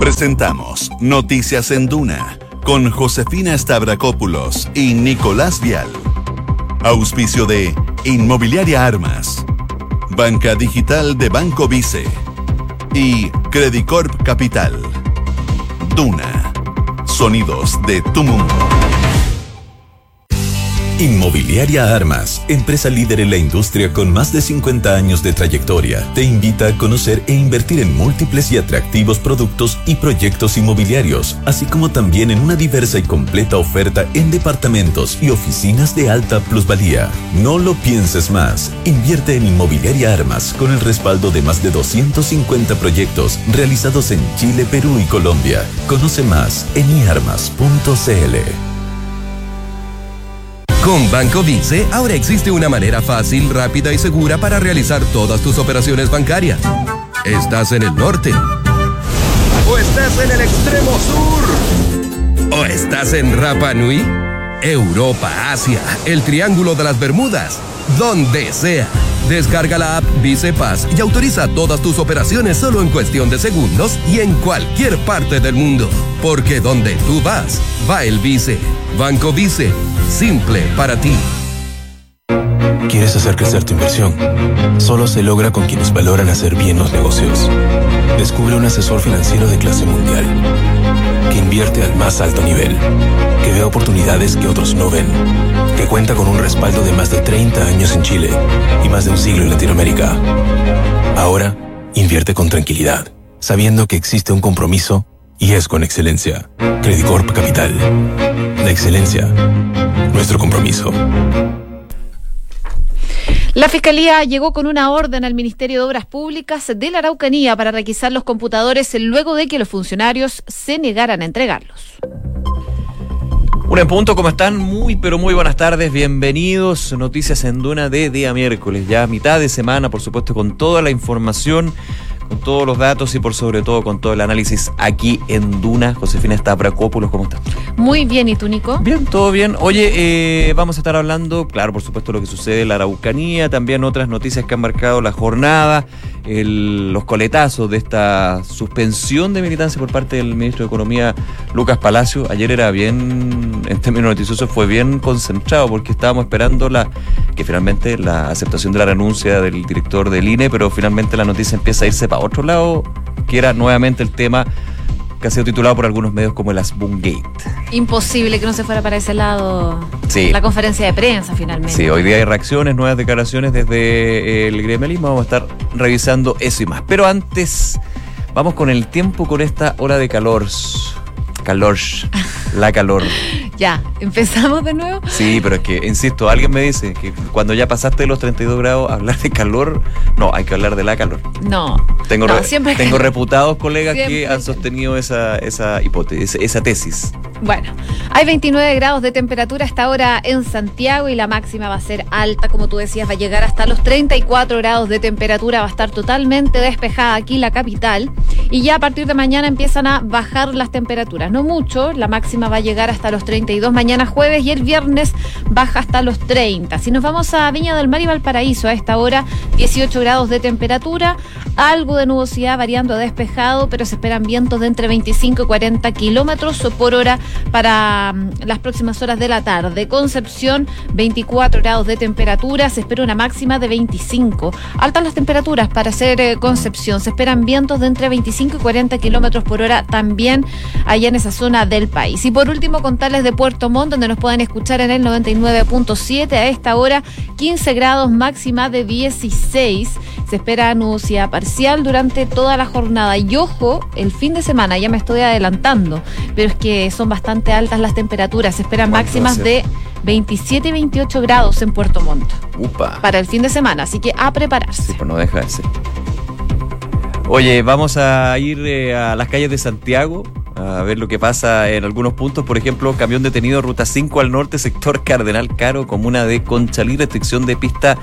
Presentamos Noticias en Duna con Josefina Stavrakopoulos y Nicolás Vial. Auspicio de Inmobiliaria Armas, Banca Digital de Banco Vice y Credicorp Capital. Duna. Sonidos de tu mundo. Inmobiliaria Armas, empresa líder en la industria con más de 50 años de trayectoria, te invita a conocer e invertir en múltiples y atractivos productos y proyectos inmobiliarios, así como también en una diversa y completa oferta en departamentos y oficinas de alta plusvalía. No lo pienses más. Invierte en Inmobiliaria Armas con el respaldo de más de 250 proyectos realizados en Chile, Perú y Colombia. Conoce más en iarmas.cl. Con Banco Vice, ahora existe una manera fácil, rápida y segura para realizar todas tus operaciones bancarias. ¿Estás en el norte? ¿O estás en el extremo sur? ¿O estás en Rapa Nui? Europa, Asia, el Triángulo de las Bermudas, donde sea. Descarga la app Vice Paz y autoriza todas tus operaciones solo en cuestión de segundos y en cualquier parte del mundo. Porque donde tú vas, va el Vice. Banco Vice, simple para ti. ¿Quieres hacer crecer tu inversión? Solo se logra con quienes valoran hacer bien los negocios. Descubre un asesor financiero de clase mundial que invierte al más alto nivel, que ve oportunidades que otros no ven, que cuenta con un respaldo de más de 30 años en Chile y más de un siglo en Latinoamérica. Ahora, invierte con tranquilidad, sabiendo que existe un compromiso y es con excelencia. Credicorp Capital. La excelencia. Nuestro compromiso. La Fiscalía llegó con una orden al Ministerio de Obras Públicas de la Araucanía para requisar los computadores luego de que los funcionarios se negaran a entregarlos. Un en punto, ¿cómo están? Muy, pero muy buenas tardes, bienvenidos. Noticias en Duna de día miércoles, ya mitad de semana, por supuesto, con toda la información con todos los datos y por sobre todo con todo el análisis aquí en Duna. Josefina Stavrakopoulos, ¿cómo estás? Muy bien, ¿y tú, Nico? Bien, todo bien. Oye, eh, vamos a estar hablando, claro, por supuesto, lo que sucede en la Araucanía, también otras noticias que han marcado la jornada, los coletazos de esta suspensión de militancia por parte del ministro de Economía, Lucas Palacio. Ayer era bien, en términos noticiosos, fue bien concentrado porque estábamos esperando la que finalmente la aceptación de la renuncia del director del INE, pero finalmente la noticia empieza a irse para otro lado, que era nuevamente el tema que ha sido titulado por algunos medios como el Asbun Gate. Imposible que no se fuera para ese lado sí. la conferencia de prensa finalmente. Sí, hoy día hay reacciones, nuevas declaraciones desde el gremialismo, vamos a estar revisando eso y más. Pero antes, vamos con el tiempo con esta hora de calor. Calor, la calor. Ya, ¿empezamos de nuevo? Sí, pero es que, insisto, alguien me dice que cuando ya pasaste los 32 grados, hablar de calor, no, hay que hablar de la calor. No. Tengo, tengo reputados colegas que han sostenido esa, esa hipótesis, esa tesis. Bueno, hay 29 grados de temperatura hasta ahora en Santiago y la máxima va a ser alta, como tú decías, va a llegar hasta los 34 grados de temperatura, va a estar totalmente despejada aquí la capital y ya a partir de mañana empiezan a bajar las temperaturas, no mucho, la máxima va a llegar hasta los 30 mañana jueves y el viernes baja hasta los 30. Si nos vamos a Viña del Mar y Valparaíso, a esta hora 18 grados de temperatura, algo de nubosidad variando a despejado, pero se esperan vientos de entre 25 y 40 kilómetros por hora para mm, las próximas horas de la tarde. Concepción, 24 grados de temperatura, se espera una máxima de 25. Altas las temperaturas para hacer eh, Concepción, se esperan vientos de entre 25 y 40 kilómetros por hora también allá en esa zona del país. Y por último, contarles de Puerto Montt, donde nos pueden escuchar en el 99.7 a esta hora, 15 grados máxima de 16. Se espera nubosidad parcial durante toda la jornada. Y ojo, el fin de semana, ya me estoy adelantando, pero es que son bastante altas las temperaturas. Se esperan máximas de 27 y 28 grados en Puerto Montt. Upa. Para el fin de semana, así que a prepararse. Sí, pues no deja de ser. Oye, vamos a ir eh, a las calles de Santiago a ver lo que pasa en algunos puntos. Por ejemplo, camión detenido ruta 5 al norte, sector Cardenal Caro, comuna de Conchalí, restricción de pista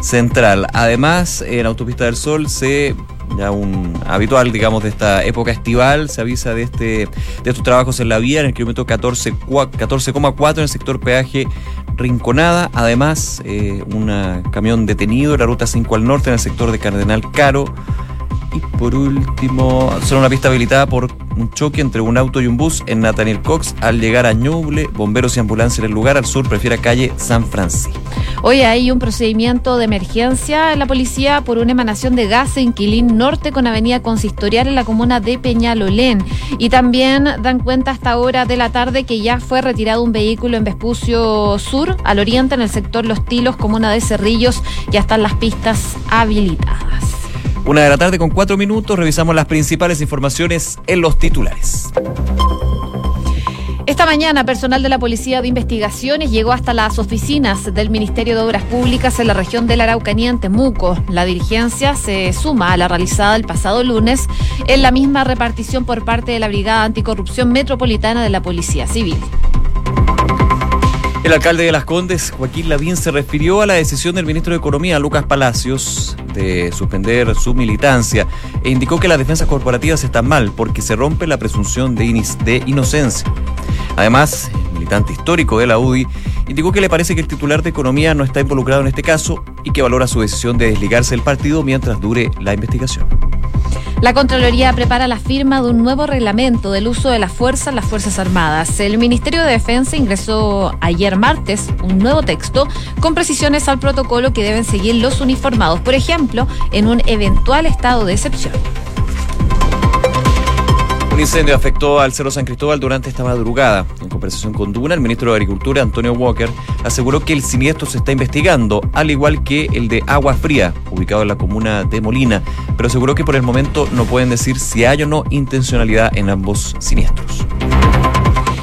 central. Además, en Autopista del Sol se ya un habitual, digamos, de esta época estival, se avisa de este de estos trabajos en la vía en el kilómetro 14,4 en el sector peaje Rinconada. Además, eh, un camión detenido en la ruta 5 al norte en el sector de Cardenal Caro Y por último, son una pista habilitada por un choque entre un auto y un bus en Nathaniel Cox. Al llegar a Ñuble, bomberos y ambulancia en el lugar, al sur prefiere calle San Francisco. Hoy hay un procedimiento de emergencia en la policía por una emanación de gas en Quilín Norte con avenida Consistorial en la comuna de Peñalolén. Y también dan cuenta hasta ahora de la tarde que ya fue retirado un vehículo en Vespucio Sur, al oriente, en el sector Los Tilos, comuna de Cerrillos. Ya están las pistas habilitadas. Una de la tarde con cuatro minutos, revisamos las principales informaciones en los titulares. Esta mañana, personal de la Policía de Investigaciones llegó hasta las oficinas del Ministerio de Obras Públicas en la región de la Araucanía, en Temuco. La dirigencia se suma a la realizada el pasado lunes en la misma repartición por parte de la Brigada Anticorrupción Metropolitana de la Policía Civil. El alcalde de Las Condes, Joaquín Lavín, se refirió a la decisión del ministro de Economía, Lucas Palacios, de suspender su militancia e indicó que las defensas corporativas están mal porque se rompe la presunción de, de inocencia. Además, el militante histórico de la UDI indicó que le parece que el titular de Economía no está involucrado en este caso y que valora su decisión de desligarse del partido mientras dure la investigación. La Contraloría prepara la firma de un nuevo reglamento del uso de la fuerza en las Fuerzas Armadas. El Ministerio de Defensa ingresó ayer martes un nuevo texto con precisiones al protocolo que deben seguir los uniformados, por ejemplo, en un eventual estado de excepción. Un incendio afectó al Cerro San Cristóbal durante esta madrugada. En conversación con Duna, el ministro de Agricultura, Antonio Walker, aseguró que el siniestro se está investigando, al igual que el de Agua Fría, ubicado en la comuna de Molina, pero aseguró que por el momento no pueden decir si hay o no intencionalidad en ambos siniestros.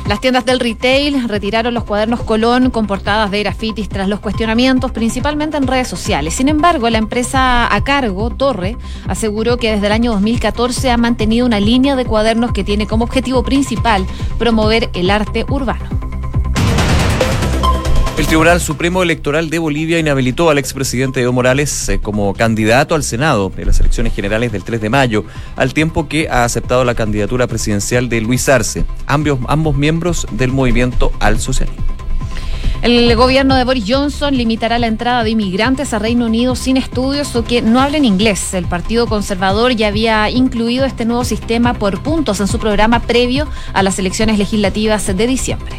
Las tiendas del retail retiraron los cuadernos Colón con portadas de grafitis tras los cuestionamientos, principalmente en redes sociales. Sin embargo, la empresa a cargo, Torre, aseguró que desde el año 2014 ha mantenido una línea de cuadernos que tiene como objetivo principal promover el arte urbano. El Tribunal Supremo Electoral de Bolivia inhabilitó al expresidente Evo Morales eh, como candidato al Senado en las elecciones generales del 3 de mayo, al tiempo que ha aceptado la candidatura presidencial de Luis Arce, ambos, ambos miembros del movimiento Al Socialismo. El gobierno de Boris Johnson limitará la entrada de inmigrantes a Reino Unido sin estudios o que no hablen inglés. El Partido Conservador ya había incluido este nuevo sistema por puntos en su programa previo a las elecciones legislativas de diciembre.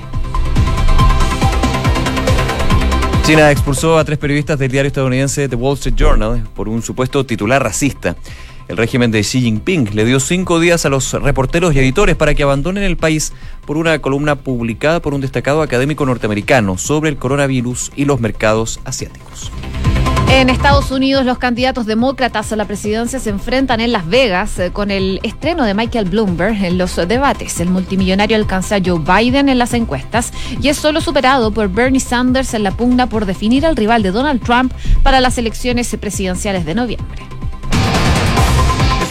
China expulsó a tres periodistas del diario estadounidense The Wall Street Journal por un supuesto titular racista. El régimen de Xi Jinping le dio cinco días a los reporteros y editores para que abandonen el país por una columna publicada por un destacado académico norteamericano sobre el coronavirus y los mercados asiáticos. En Estados Unidos, los candidatos demócratas a la presidencia se enfrentan en Las Vegas eh, con el estreno de Michael Bloomberg en los debates. El multimillonario alcanza a Joe Biden en las encuestas y es solo superado por Bernie Sanders en la pugna por definir al rival de Donald Trump para las elecciones presidenciales de noviembre.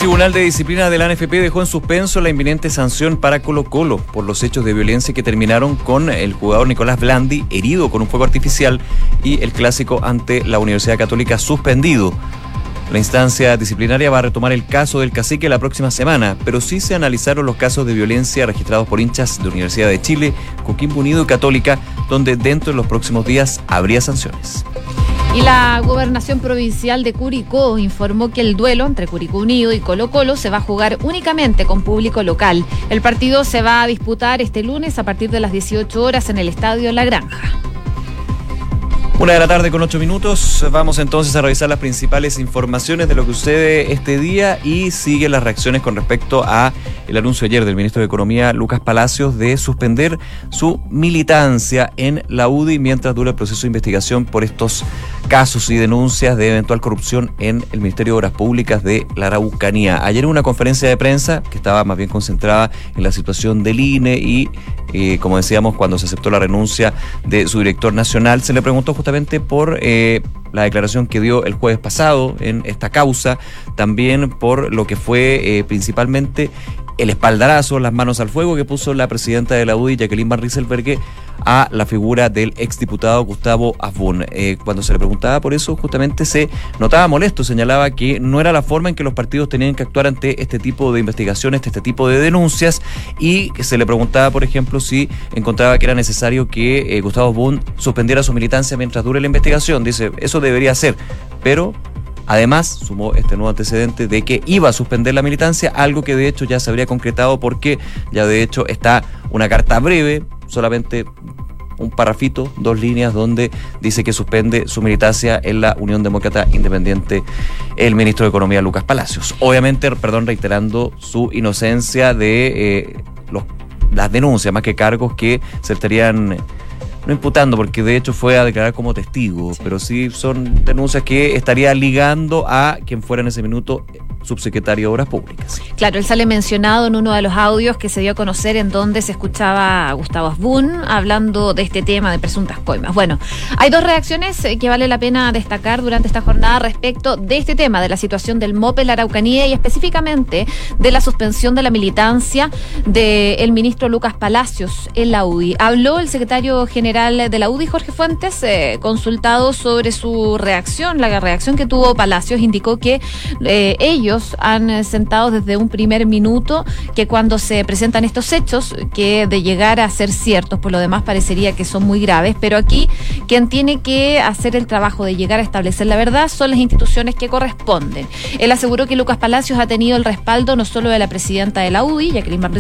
El Tribunal de Disciplina de la NFP dejó en suspenso la inminente sanción para Colo Colo por los hechos de violencia que terminaron con el jugador Nicolás Blandi herido con un fuego artificial y el clásico ante la Universidad Católica suspendido. La instancia disciplinaria va a retomar el caso del cacique la próxima semana, pero sí se analizaron los casos de violencia registrados por hinchas de Universidad de Chile, Coquimbo Unido y Católica, donde dentro de los próximos días habría sanciones. Y la gobernación provincial de Curicó informó que el duelo entre Curicó Unido y Colo Colo se va a jugar únicamente con público local. El partido se va a disputar este lunes a partir de las 18 horas en el Estadio La Granja. Una de la tarde con ocho minutos. Vamos entonces a revisar las principales informaciones de lo que sucede este día y sigue las reacciones con respecto a el anuncio ayer del ministro de Economía, Lucas Palacios, de suspender su militancia en la UDI mientras dura el proceso de investigación por estos casos y denuncias de eventual corrupción en el Ministerio de Obras Públicas de la Araucanía. Ayer en una conferencia de prensa que estaba más bien concentrada en la situación del INE y, eh, como decíamos, cuando se aceptó la renuncia de su director nacional, se le preguntó justamente por eh, la declaración que dio el jueves pasado en esta causa, también por lo que fue eh, principalmente el espaldarazo, las manos al fuego que puso la presidenta de la UDI, Jacqueline Van Rieselberghe, a la figura del exdiputado Gustavo Afbun. Eh, cuando se le preguntaba por eso, justamente se notaba molesto, señalaba que no era la forma en que los partidos tenían que actuar ante este tipo de investigaciones, este tipo de denuncias, y se le preguntaba, por ejemplo, si encontraba que era necesario que eh, Gustavo Afbun suspendiera su militancia mientras dure la investigación. Dice, eso debería ser, pero Además, sumó este nuevo antecedente de que iba a suspender la militancia, algo que de hecho ya se habría concretado porque ya de hecho está una carta breve, solamente un parrafito, dos líneas, donde dice que suspende su militancia en la Unión Demócrata Independiente el ministro de Economía Lucas Palacios. Obviamente, perdón, reiterando su inocencia de eh, los, las denuncias, más que cargos que se estarían no imputando, porque de hecho fue a declarar como testigo, pero sí son denuncias que estaría ligando a quien fuera en ese minuto subsecretario de Obras Públicas. Claro, él sale mencionado en uno de los audios que se dio a conocer en donde se escuchaba a Gustavo Asbun hablando de este tema de presuntas coimas. Bueno, hay dos reacciones eh, que vale la pena destacar durante esta jornada respecto de este tema, de la situación del MOPE, la Araucanía y específicamente de la suspensión de la militancia del ministro Lucas Palacios en la UDI. Habló el secretario general de la UDI, Jorge Fuentes, eh, consultado sobre su reacción, la reacción que tuvo Palacios, indicó que eh, ellos han eh, sentado desde un primer minuto que cuando se presentan estos hechos, que de llegar a ser ciertos, por lo demás parecería que son muy graves, pero aquí quien tiene que hacer el trabajo de llegar a establecer la verdad son las instituciones que corresponden. Él aseguró que Lucas Palacios ha tenido el respaldo no solo de la presidenta de la UDI, Jacqueline Van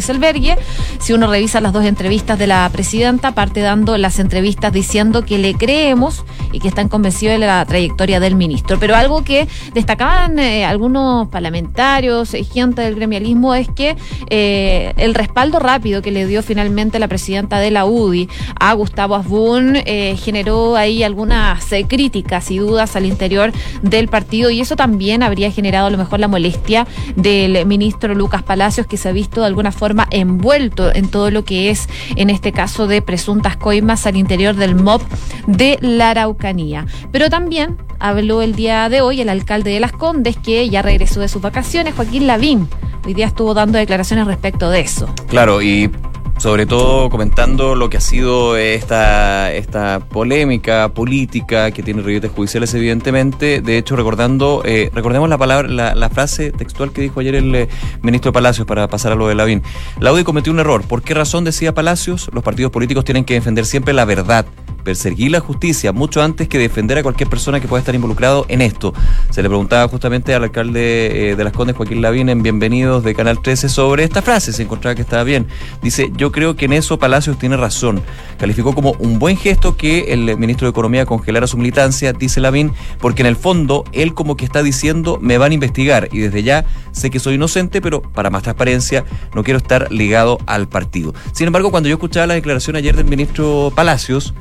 si uno revisa las dos entrevistas de la presidenta, parte dando las entrevistas diciendo que le creemos y que están convencidos de la trayectoria del ministro. Pero algo que destacaban eh, algunos parlamentarios, eh, gente del gremialismo, es que eh, el respaldo rápido que le dio finalmente la presidenta de la UDI a Gustavo Asbun eh, generó ahí algunas críticas y dudas al interior del partido y eso también habría generado a lo mejor la molestia del ministro Lucas Palacios que se ha visto de alguna forma envuelto en todo lo que es en este caso de presuntas coimas al interior del MOB de la Araucanía. Pero también habló el día de hoy el alcalde de Las Condes, que ya regresó de sus vacaciones, Joaquín Lavín. Hoy día estuvo dando declaraciones respecto de eso. Claro, y sobre todo comentando lo que ha sido esta, esta polémica política que tiene ribetes judiciales, evidentemente. De hecho, recordando, eh, recordemos la palabra, la, frase textual que dijo ayer el eh, ministro Palacios para pasar a lo de Lavín. La UDI cometió un error. ¿Por qué razón decía Palacios? Los partidos políticos tienen que defender siempre la verdad perseguir la justicia mucho antes que defender a cualquier persona que pueda estar involucrado en esto. Se le preguntaba justamente al alcalde eh, de Las Condes, Joaquín Lavín, en Bienvenidos de Canal 13 sobre esta frase, se encontraba que estaba bien. Dice, yo creo que en eso Palacios tiene razón. Calificó como un buen gesto que el ministro de Economía congelara su militancia, dice Lavín, porque en el fondo él como que está diciendo, me van a investigar y desde ya sé que soy inocente, pero para más transparencia no quiero estar ligado al partido. Sin embargo, cuando yo escuchaba la declaración ayer del ministro Palacios,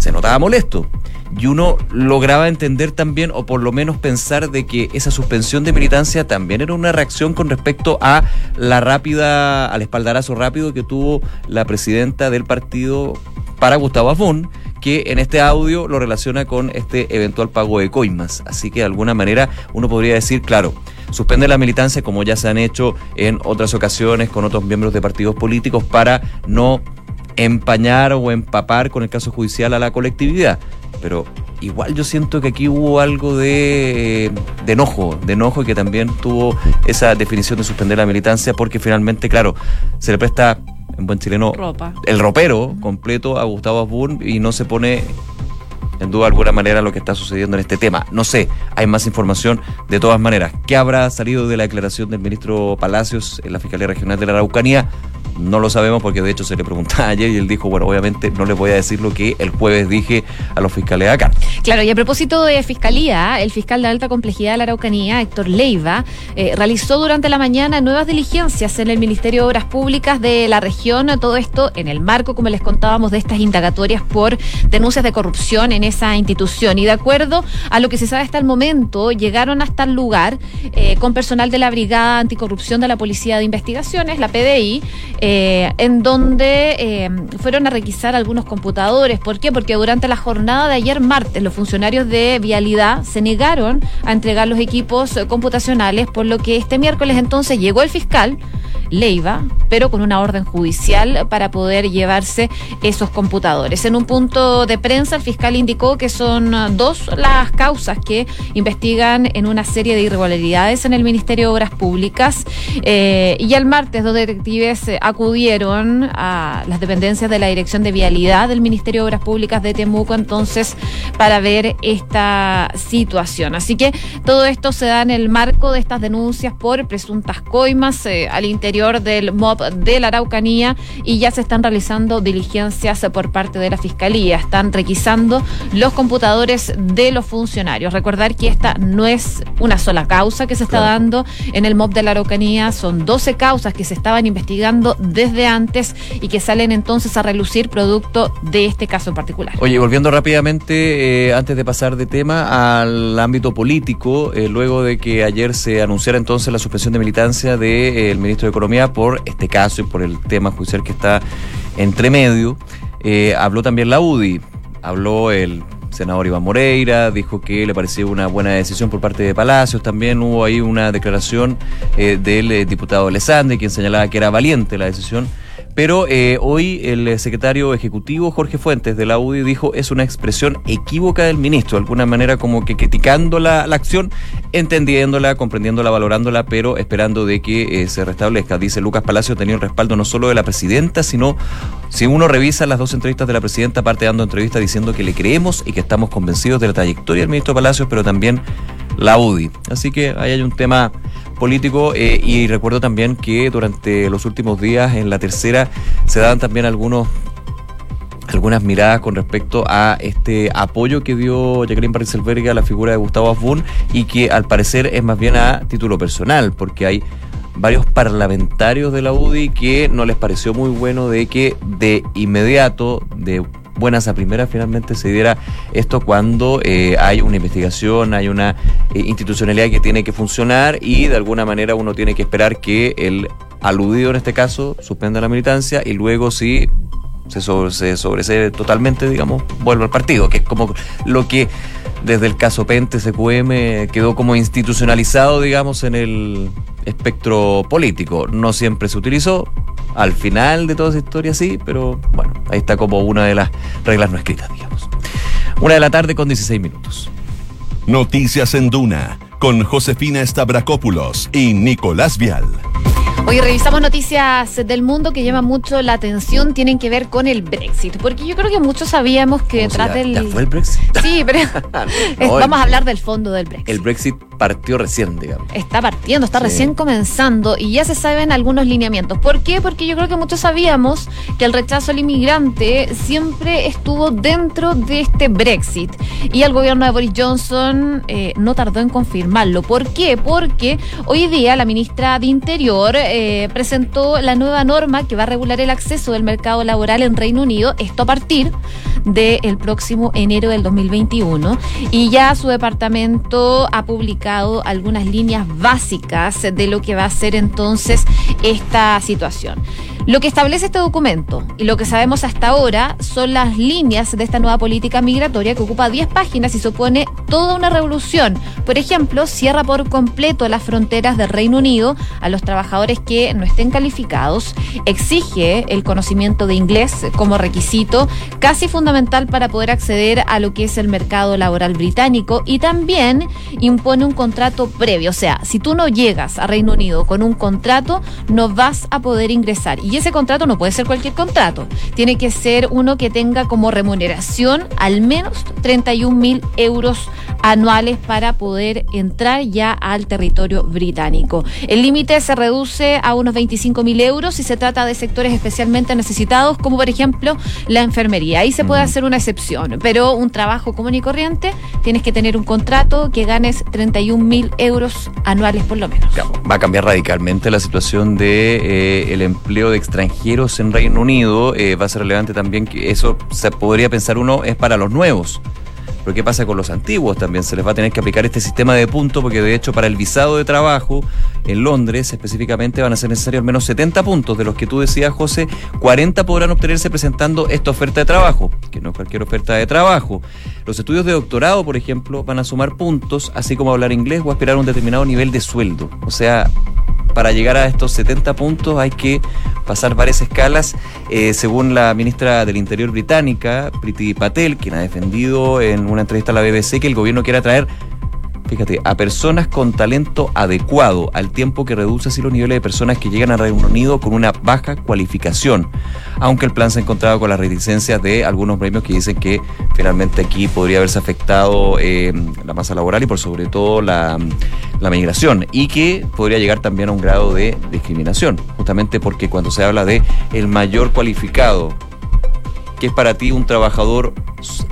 se notaba molesto. Y uno lograba entender también, o por lo menos pensar, de que esa suspensión de militancia también era una reacción con respecto a la rápida, al espaldarazo rápido que tuvo la presidenta del partido para Gustavo Afón, que en este audio lo relaciona con este eventual pago de coimas. Así que de alguna manera uno podría decir, claro, suspende la militancia como ya se han hecho en otras ocasiones con otros miembros de partidos políticos para no empañar o empapar con el caso judicial a la colectividad. Pero igual yo siento que aquí hubo algo de, de, enojo, de enojo y que también tuvo esa definición de suspender la militancia porque finalmente, claro, se le presta en buen chileno el ropero completo a Gustavo Asburn y no se pone en duda alguna manera lo que está sucediendo en este tema. No sé, hay más información de todas maneras. ¿Qué habrá salido de la declaración del ministro Palacios en la Fiscalía Regional de la Araucanía? No lo sabemos porque de hecho se le preguntaba ayer y él dijo, bueno, obviamente no le voy a decir lo que el jueves dije a los fiscales acá. Claro, y a propósito de fiscalía, el fiscal de alta complejidad de la Araucanía, Héctor Leiva, eh, realizó durante la mañana nuevas diligencias en el Ministerio de Obras Públicas de la región. Todo esto en el marco, como les contábamos, de estas indagatorias por denuncias de corrupción en esa institución. Y de acuerdo a lo que se sabe hasta el momento, llegaron hasta el lugar eh, con personal de la Brigada Anticorrupción de la Policía de Investigaciones, la PDI, eh, en donde eh, fueron a requisar algunos computadores. ¿Por qué? Porque durante la jornada de ayer martes los funcionarios de Vialidad se negaron a entregar los equipos computacionales, por lo que este miércoles entonces llegó el fiscal Leiva, pero con una orden judicial para poder llevarse esos computadores. En un punto de prensa, el fiscal indicó que son dos las causas que investigan en una serie de irregularidades en el Ministerio de Obras Públicas. Eh, y el martes, dos detectives eh, acudieron a las dependencias de la Dirección de Vialidad del Ministerio de Obras Públicas de Temuco, entonces, para ver esta situación. Así que todo esto se da en el marco de estas denuncias por presuntas coimas eh, al interior del MOB de la Araucanía y ya se están realizando diligencias por parte de la Fiscalía. Están requisando los computadores de los funcionarios. Recordar que esta no es una sola causa que se está dando en el MOB de la Araucanía, son 12 causas que se estaban investigando desde antes y que salen entonces a relucir producto de este caso en particular. Oye, volviendo rápidamente, eh, antes de pasar de tema al ámbito político, eh, luego de que ayer se anunciara entonces la suspensión de militancia del ministro de Economía por este caso y por el tema judicial que está entre medio, eh, habló también la UDI, habló el senador Iván Moreira, dijo que le parecía una buena decisión por parte de Palacios. También hubo ahí una declaración eh, del eh, diputado Alessandri, quien señalaba que era valiente la decisión pero eh, hoy el secretario ejecutivo Jorge Fuentes de la UDI dijo es una expresión equívoca del ministro, de alguna manera como que criticando la, acción, entendiéndola, comprendiéndola, valorándola, pero esperando de que eh, se restablezca. Dice Lucas Palacio tenía el respaldo no solo de la presidenta, sino si uno revisa las dos entrevistas de la presidenta, aparte dando entrevistas diciendo que le creemos y que estamos convencidos de la trayectoria del ministro Palacios, pero también la UDI. Así que ahí hay un tema político eh, y recuerdo también que durante los últimos días en la tercera se daban también algunos algunas miradas con respecto a este apoyo que dio Jacqueline Barriselberg a la figura de Gustavo Asbun y que al parecer es más bien a título personal, porque hay varios parlamentarios de la UDI que no les pareció muy bueno de que de inmediato, de buenas a primeras finalmente se diera esto cuando eh, hay una investigación, hay una eh, institucionalidad que tiene que funcionar y de alguna manera uno tiene que esperar que el aludido en este caso suspenda la militancia y luego si se, sobre, se totalmente, digamos, vuelve al partido, que es como lo que desde el caso Pente, SQM, quedó como institucionalizado, digamos, en el espectro político. No siempre se utilizó, al final de toda esa historia sí, pero bueno, ahí está como una de las reglas no escritas, digamos. Una de la tarde con 16 minutos. Noticias en Duna, con Josefina Stavrakopoulos y Nicolás Vial. Hoy revisamos noticias del mundo que llaman mucho la atención, tienen que ver con el Brexit, porque yo creo que muchos sabíamos que detrás del... ¿Ya fue el Brexit? Sí, pero vamos a hablar del fondo del Brexit. El Brexit partió recién, digamos. Está partiendo, está recién comenzando y ya se saben algunos lineamientos. ¿Por qué? Porque yo creo que muchos sabíamos que el rechazo al inmigrante siempre estuvo dentro de este Brexit y el gobierno de Boris Johnson eh, no tardó en confirmarlo. ¿Por qué? Porque hoy día la ministra de Interior eh, presentó la nueva norma que va a regular el acceso del mercado laboral en Reino Unido, esto a partir del próximo enero del 2021 y ya su departamento ha publicado algunas líneas básicas de lo que va a ser entonces esta situación. Lo que establece este documento y lo que sabemos hasta ahora son las líneas de esta nueva política migratoria que ocupa 10 páginas y supone toda una revolución. Por ejemplo, cierra por completo las fronteras del Reino Unido a los trabajadores que no estén calificados, exige el conocimiento de inglés como requisito casi fundamental para poder acceder a lo que es el mercado laboral británico y también impone un contrato previo. O sea, si tú no llegas a Reino Unido con un contrato, no vas a poder ingresar. Y ese contrato no puede ser cualquier contrato. Tiene que ser uno que tenga como remuneración al menos 31 mil euros anuales para poder entrar ya al territorio británico. El límite se reduce a unos 25 mil euros si se trata de sectores especialmente necesitados, como por ejemplo la enfermería. Ahí se puede hacer una excepción, pero un trabajo común y corriente tienes que tener un contrato que ganes 31 mil euros anuales por lo menos. Va a cambiar radicalmente la situación de eh, el empleo de extranjeros en Reino Unido. Eh, va a ser relevante también que eso se podría pensar uno es para los nuevos pero ¿qué pasa con los antiguos también? Se les va a tener que aplicar este sistema de puntos porque de hecho para el visado de trabajo en Londres específicamente van a ser necesarios al menos 70 puntos, de los que tú decías, José, 40 podrán obtenerse presentando esta oferta de trabajo, que no es cualquier oferta de trabajo. Los estudios de doctorado, por ejemplo, van a sumar puntos, así como hablar inglés o aspirar a un determinado nivel de sueldo. O sea, para llegar a estos 70 puntos hay que pasar varias escalas. Eh, según la ministra del Interior británica, Priti Patel, quien ha defendido en una entrevista a la BBC que el gobierno quiere atraer fíjate, a personas con talento adecuado, al tiempo que reduce así los niveles de personas que llegan a Reino Unido con una baja cualificación. Aunque el plan se ha encontrado con las reticencias de algunos premios que dicen que finalmente aquí podría haberse afectado eh, la masa laboral y por sobre todo la, la migración y que podría llegar también a un grado de discriminación, justamente porque cuando se habla de el mayor cualificado, que es para ti un trabajador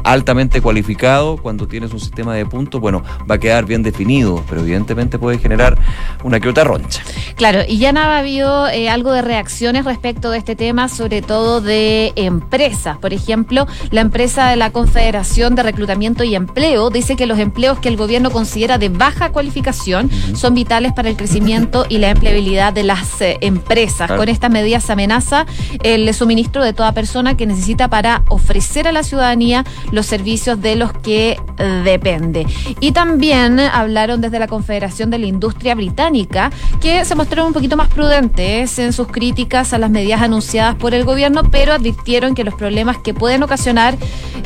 altamente cualificado, cuando tienes un sistema de puntos, bueno, va a quedar bien definido, pero evidentemente puede generar una que otra roncha. Claro, y ya no ha habido eh, algo de reacciones respecto de este tema, sobre todo de empresas. Por ejemplo, la empresa de la Confederación de Reclutamiento y Empleo dice que los empleos que el gobierno considera de baja cualificación son vitales para el crecimiento y la empleabilidad de las eh, empresas. Con estas medidas se amenaza el suministro de toda persona que necesita para ofrecer a la ciudadanía los servicios de los que eh, depende. Y también hablaron desde la Confederación de la Industria Británica que se mostraron un poquito más prudentes en sus críticas a las medidas anunciadas por el gobierno, pero advirtieron que los problemas que pueden ocasionar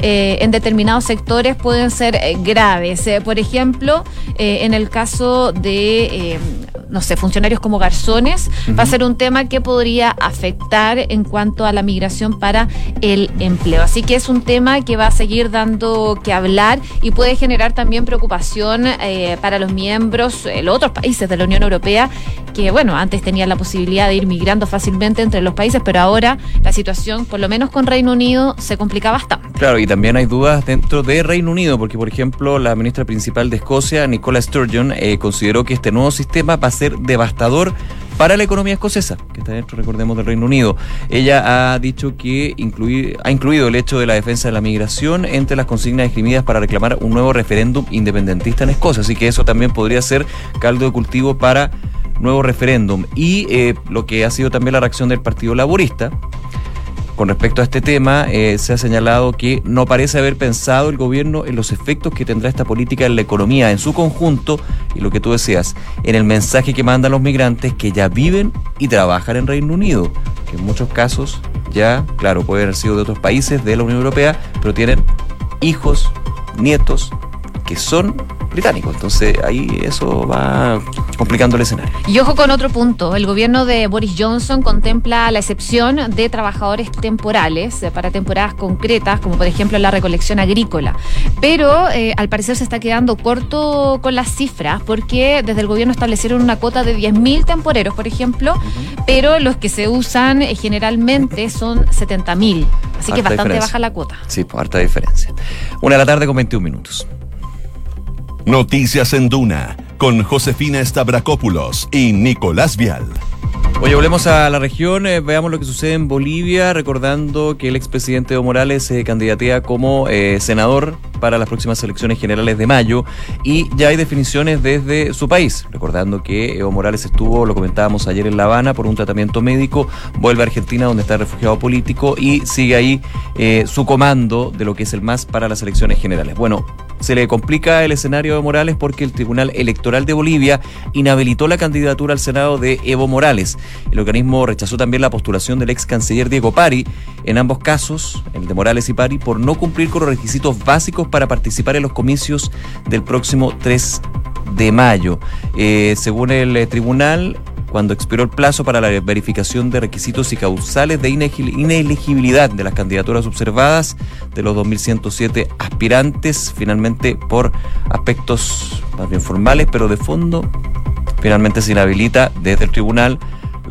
eh, en determinados sectores pueden ser eh, graves. por ejemplo, en el caso de no sé, funcionarios como garzones, va a ser un tema que podría afectar en cuanto a la migración para el empleo. Así que es un tema que va a seguir dando que hablar y puede generar también preocupación eh, para los miembros, eh, los otros países de la Unión Europea, que bueno, antes tenían la posibilidad de ir migrando fácilmente entre los países, pero ahora la situación, por lo menos con Reino Unido, se complica bastante. Claro, y también hay dudas dentro de Reino Unido, porque por ejemplo la ministra principal de Escocia, Nicola Sturgeon, eh, consideró que este nuevo sistema va a ser devastador para la economía escocesa, que está dentro, recordemos, del Reino Unido. Ella ha dicho que ha incluido el hecho de la defensa de la migración entre las consignas esgrimidas para reclamar un nuevo referéndum independentista en Escocia. Así que eso también podría ser caldo de cultivo para nuevo referéndum. Y eh, lo que ha sido también la reacción del Partido Laborista, con respecto a este tema, eh, se ha señalado que no parece haber pensado el gobierno en los efectos que tendrá esta política en la economía en su conjunto y lo que tú decías, en el mensaje que mandan los migrantes que ya viven y trabajan en Reino Unido, que en muchos casos ya, claro, pueden haber sido de otros países de la Unión Europea, pero tienen hijos, nietos que son británicos. Entonces ahí eso va complicando el escenario. Y ojo con otro punto. El gobierno de Boris Johnson contempla la excepción de trabajadores temporales eh, para temporadas concretas, como por ejemplo la recolección agrícola. Pero eh, al parecer se está quedando corto con las cifras porque desde el gobierno establecieron una cuota de 10.000 temporeros, por ejemplo, pero los que se usan eh, generalmente son 70.000. Así que bastante baja la cuota. Sí, pues harta diferencia. Una de la tarde con 21 minutos. Noticias en Duna con Josefina Stavrakopoulos y Nicolás Vial. Oye, volvemos a la región, eh, veamos lo que sucede en Bolivia, recordando que el expresidente Evo Morales se candidatea como eh, senador para las próximas elecciones generales de mayo y ya hay definiciones desde su país, recordando que Evo Morales estuvo, lo comentábamos ayer en La Habana, por un tratamiento médico, vuelve a Argentina donde está refugiado político y sigue ahí eh, su comando de lo que es el MAS para las elecciones generales. Bueno, se le complica el escenario de Morales porque el Tribunal Electoral de Bolivia inhabilitó la candidatura al Senado de Evo Morales. El organismo rechazó también la postulación del ex canciller Diego Pari, en ambos casos, el de Morales y Pari, por no cumplir con los requisitos básicos para participar en los comicios del próximo 3 de mayo. Eh, según el eh, tribunal, cuando expiró el plazo para la verificación de requisitos y causales de inelegibilidad de las candidaturas observadas de los 2.107 aspirantes, finalmente por aspectos más bien formales, pero de fondo, finalmente se inhabilita desde el tribunal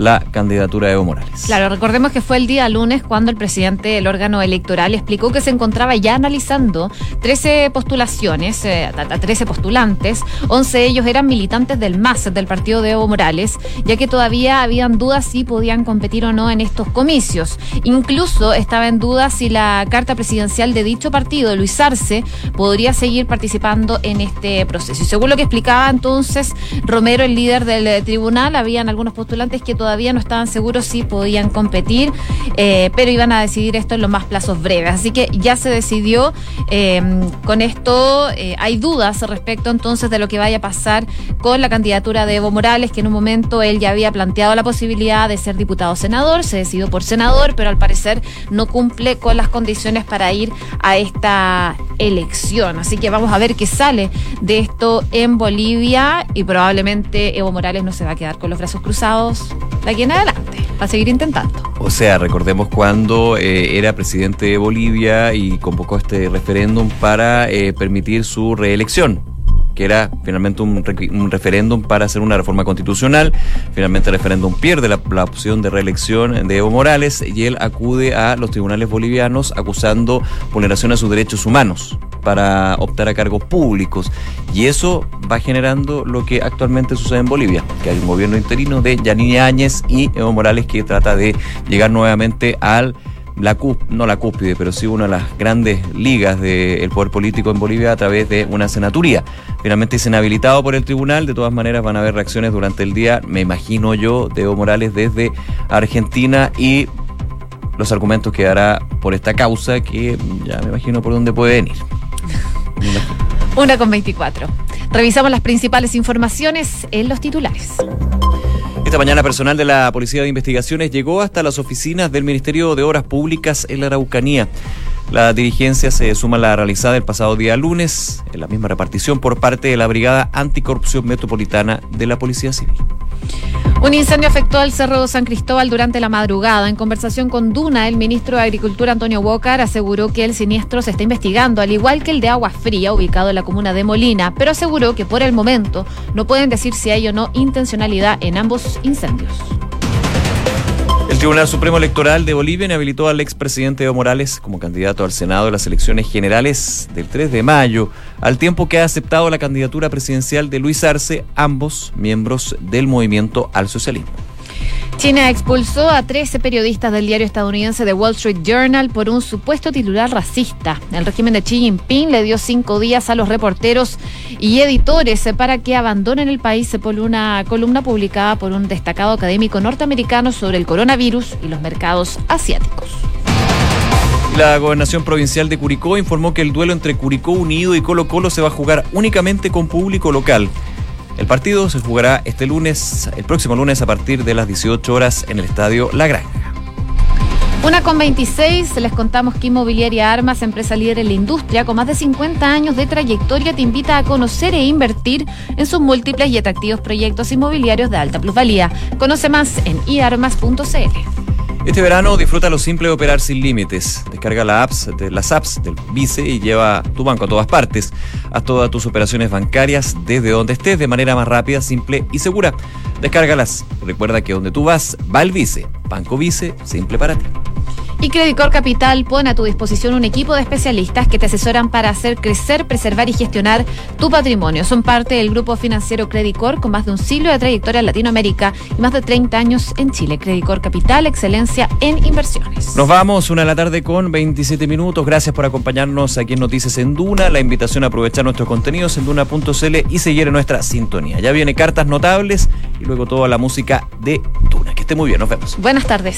la candidatura de Evo Morales. Claro, recordemos que fue el día lunes cuando el presidente del órgano electoral explicó que se encontraba ya analizando 13 postulaciones, eh, 13 postulantes, 11 de ellos eran militantes del MAS, del partido de Evo Morales, ya que todavía habían dudas si podían competir o no en estos comicios. Incluso estaba en duda si la carta presidencial de dicho partido, Luis Arce, podría seguir participando en este proceso. Según lo que explicaba entonces Romero, el líder del tribunal, habían algunos postulantes que todavía todavía no estaban seguros si podían competir, eh, pero iban a decidir esto en los más plazos breves. Así que ya se decidió. Eh, con esto eh, hay dudas respecto entonces de lo que vaya a pasar con la candidatura de Evo Morales, que en un momento él ya había planteado la posibilidad de ser diputado senador, se decidió por senador, pero al parecer no cumple con las condiciones para ir a esta elección. Así que vamos a ver qué sale de esto en Bolivia y probablemente Evo Morales no se va a quedar con los brazos cruzados de aquí en adelante. Va a seguir intentando. O sea, recordemos cuando eh, era presidente de Bolivia y convocó este referéndum para eh, permitir su reelección que era finalmente un, referéndum para hacer una reforma constitucional. Finalmente el referéndum pierde la, la, opción de reelección de Evo Morales y él acude a los tribunales bolivianos acusando vulneración a sus derechos humanos para optar a cargos públicos. Y eso va generando lo que actualmente sucede en Bolivia, que hay un gobierno interino de Yanine Áñez y Evo Morales que trata de llegar nuevamente al la no la cúspide, pero sí una de las grandes ligas del poder político en Bolivia a través de una senaturía. Finalmente es inhabilitado por el tribunal, de todas maneras van a haber reacciones durante el día, me imagino yo, de Evo Morales desde Argentina y los argumentos que dará por esta causa que ya me imagino por dónde puede venir. Una con 24. Revisamos las principales informaciones en los titulares. Esta mañana personal de la Policía de Investigaciones llegó hasta las oficinas del Ministerio de Obras Públicas en la Araucanía. La dirigencia se suma a la realizada el pasado día lunes, en la misma repartición por parte de la Brigada Anticorrupción Metropolitana de la Policía Civil. Un incendio afectó al Cerro San Cristóbal durante la madrugada. En conversación con Duna, el ministro de Agricultura Antonio Walker aseguró que el siniestro se está investigando, al igual que el de Agua Fría, ubicado en la comuna de Molina, pero aseguró que por el momento no pueden decir si hay o no intencionalidad en ambos incendios. El Tribunal Supremo Electoral de Bolivia inhabilitó al expresidente Evo Morales como candidato al Senado de las elecciones generales del 3 de mayo, al tiempo que ha aceptado la candidatura presidencial de Luis Arce, ambos miembros del movimiento al socialismo. China expulsó a 13 periodistas del diario estadounidense The Wall Street Journal por un supuesto titular racista. El régimen de Xi Jinping le dio cinco días a los reporteros y editores para que abandonen el país por una columna publicada por un destacado académico norteamericano sobre el coronavirus y los mercados asiáticos. La gobernación provincial de Curicó informó que el duelo entre Curicó Unido y Colo Colo se va a jugar únicamente con público local. El partido se jugará este lunes, el próximo lunes a partir de las 18 horas en el estadio La Granja. Una con 26, les contamos que Inmobiliaria Armas, empresa líder en la industria con más de 50 años de trayectoria, te invita a conocer e invertir en sus múltiples y atractivos proyectos inmobiliarios de alta plusvalía. Conoce más en iarmas.cl. Este verano disfruta lo simple de operar sin límites. Descarga la apps de, las apps del Vice y lleva tu banco a todas partes. Haz todas tus operaciones bancarias desde donde estés de manera más rápida, simple y segura. Descárgalas. Recuerda que donde tú vas, va el Vice. Banco Vice, simple para ti. Y Credicor Capital pone a tu disposición un equipo de especialistas que te asesoran para hacer crecer, preservar y gestionar tu patrimonio. Son parte del grupo financiero Credicor con más de un siglo de trayectoria en Latinoamérica y más de 30 años en Chile. Credicor Capital, excelencia en inversiones. Nos vamos una de la tarde con 27 minutos. Gracias por acompañarnos aquí en Noticias en Duna. La invitación a aprovechar nuestros contenidos en duna.cl y seguir en nuestra sintonía. Ya viene cartas notables y luego toda la música de Duna. Que esté muy bien, nos vemos. Buenas tardes.